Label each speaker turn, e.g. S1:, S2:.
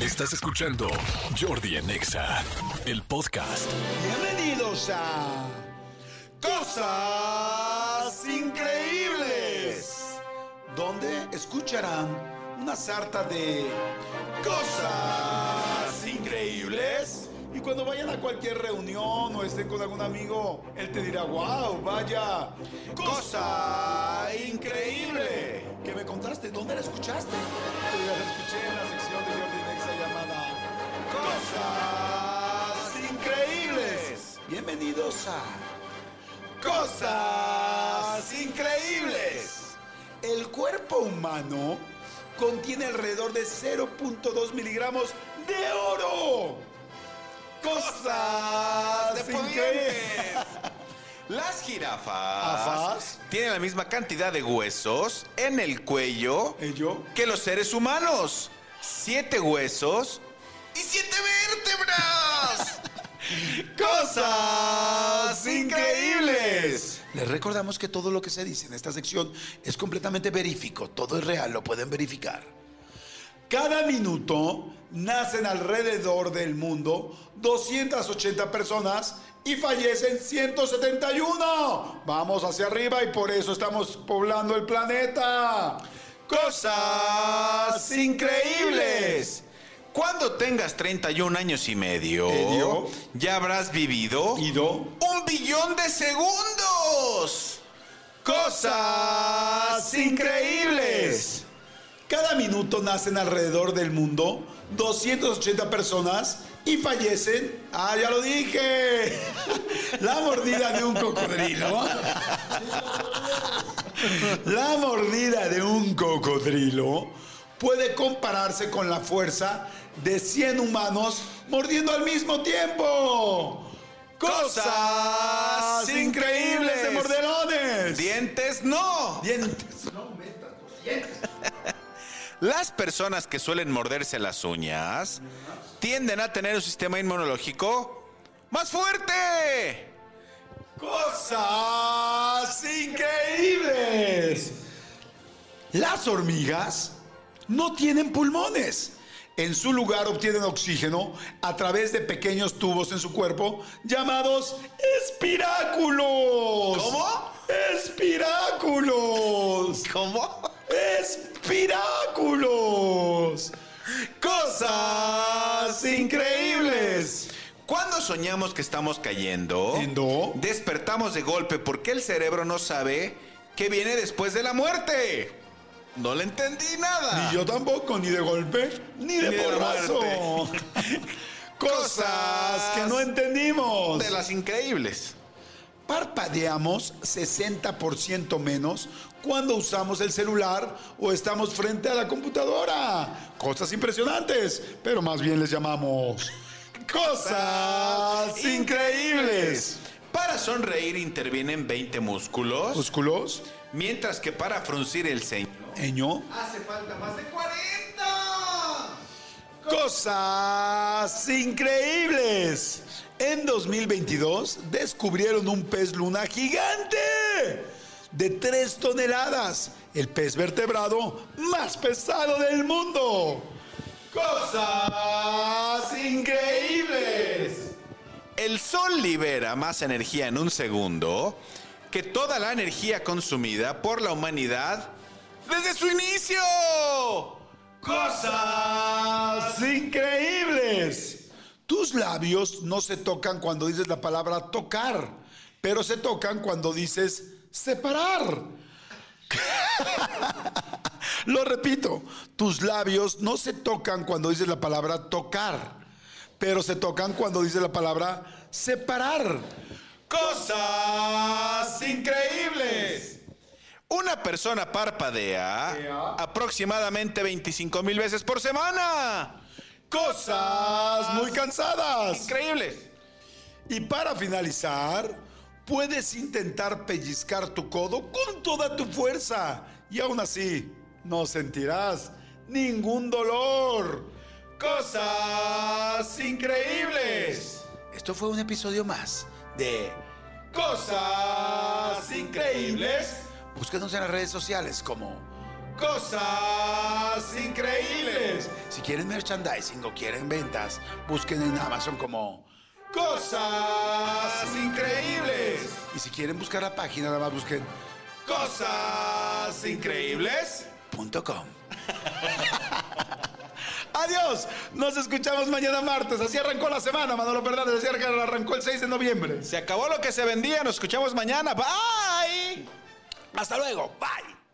S1: Estás escuchando Jordi en Exa, el podcast.
S2: Bienvenidos a Cosas Increíbles, donde escucharán una sarta de cosas increíbles. Y cuando vayan a cualquier reunión o estén con algún amigo, él te dirá, wow, vaya, cosa increíble. ¿Qué me contaste? ¿Dónde la escuchaste? La escuché en la sección de Jordi Nexa llamada Cosas Increíbles. Bienvenidos a Cosas Increíbles. El cuerpo humano contiene alrededor de 0.2 miligramos de oro. Cosas
S3: de
S2: increíbles.
S3: Las jirafas
S2: ¿Afas?
S3: tienen la misma cantidad de huesos en el cuello
S2: ¿Ello?
S3: que los seres humanos. Siete huesos y siete vértebras.
S2: Cosas increíbles. Les recordamos que todo lo que se dice en esta sección es completamente verífico, todo es real, lo pueden verificar. Cada minuto nacen alrededor del mundo 280 personas y fallecen 171. Vamos hacia arriba y por eso estamos poblando el planeta. Cosas increíbles.
S3: Cuando tengas 31 años y medio,
S2: Medio.
S3: ya habrás vivido
S2: Ido.
S3: un billón de segundos.
S2: Cosas increíbles. Cada minuto nacen alrededor del mundo 280 personas y fallecen. Ah, ya lo dije. La mordida de un cocodrilo. La mordida de un cocodrilo puede compararse con la fuerza de 100 humanos mordiendo al mismo tiempo. Cosas increíbles de mordelones.
S3: Dientes no.
S2: Dientes.
S3: Las personas que suelen morderse las uñas tienden a tener un sistema inmunológico más fuerte.
S2: Cosas increíbles. Las hormigas no tienen pulmones. En su lugar obtienen oxígeno a través de pequeños tubos en su cuerpo llamados Increíbles.
S3: Cuando soñamos que estamos cayendo,
S2: Endo.
S3: despertamos de golpe porque el cerebro no sabe qué viene después de la muerte. No le entendí nada.
S2: Ni yo tampoco, ni de golpe, ni de
S3: Ni de.
S2: Cosas que no entendimos.
S3: De las increíbles.
S2: Parpadeamos 60% menos cuando usamos el celular o estamos frente a la computadora. Cosas impresionantes, pero más bien les llamamos cosas increíbles.
S3: Para sonreír intervienen 20 músculos,
S2: Músculos,
S3: mientras que para fruncir el ceño
S2: eño,
S3: hace falta más de 40.
S2: Cosas increíbles. En 2022 descubrieron un pez luna gigante de 3 toneladas, el pez vertebrado más pesado del mundo. Cosas increíbles.
S3: El sol libera más energía en un segundo que toda la energía consumida por la humanidad desde su inicio.
S2: Cosas Tus labios no se tocan cuando dices la palabra tocar, pero se tocan cuando dices separar. Lo repito, tus labios no se tocan cuando dices la palabra tocar, pero se tocan cuando dices la palabra separar. Cosas increíbles.
S3: Una persona parpadea aproximadamente 25 mil veces por semana.
S2: Cosas muy cansadas.
S3: Increíbles.
S2: Y para finalizar, puedes intentar pellizcar tu codo con toda tu fuerza y aún así no sentirás ningún dolor. Cosas increíbles. Esto fue un episodio más de Cosas increíbles. Búsquenos en las redes sociales como Cosas
S3: increíbles.
S2: Si quieren merchandising o quieren ventas, busquen en Amazon como
S3: Cosas increíbles.
S2: Y si quieren buscar la página, nada más busquen
S3: Cosas increíbles.
S2: .com. Adiós, nos escuchamos mañana martes. Así arrancó la semana, Manolo Fernández. Así arrancó el 6 de noviembre.
S3: Se acabó lo que se vendía. Nos escuchamos mañana. Bye.
S2: Hasta luego. Bye.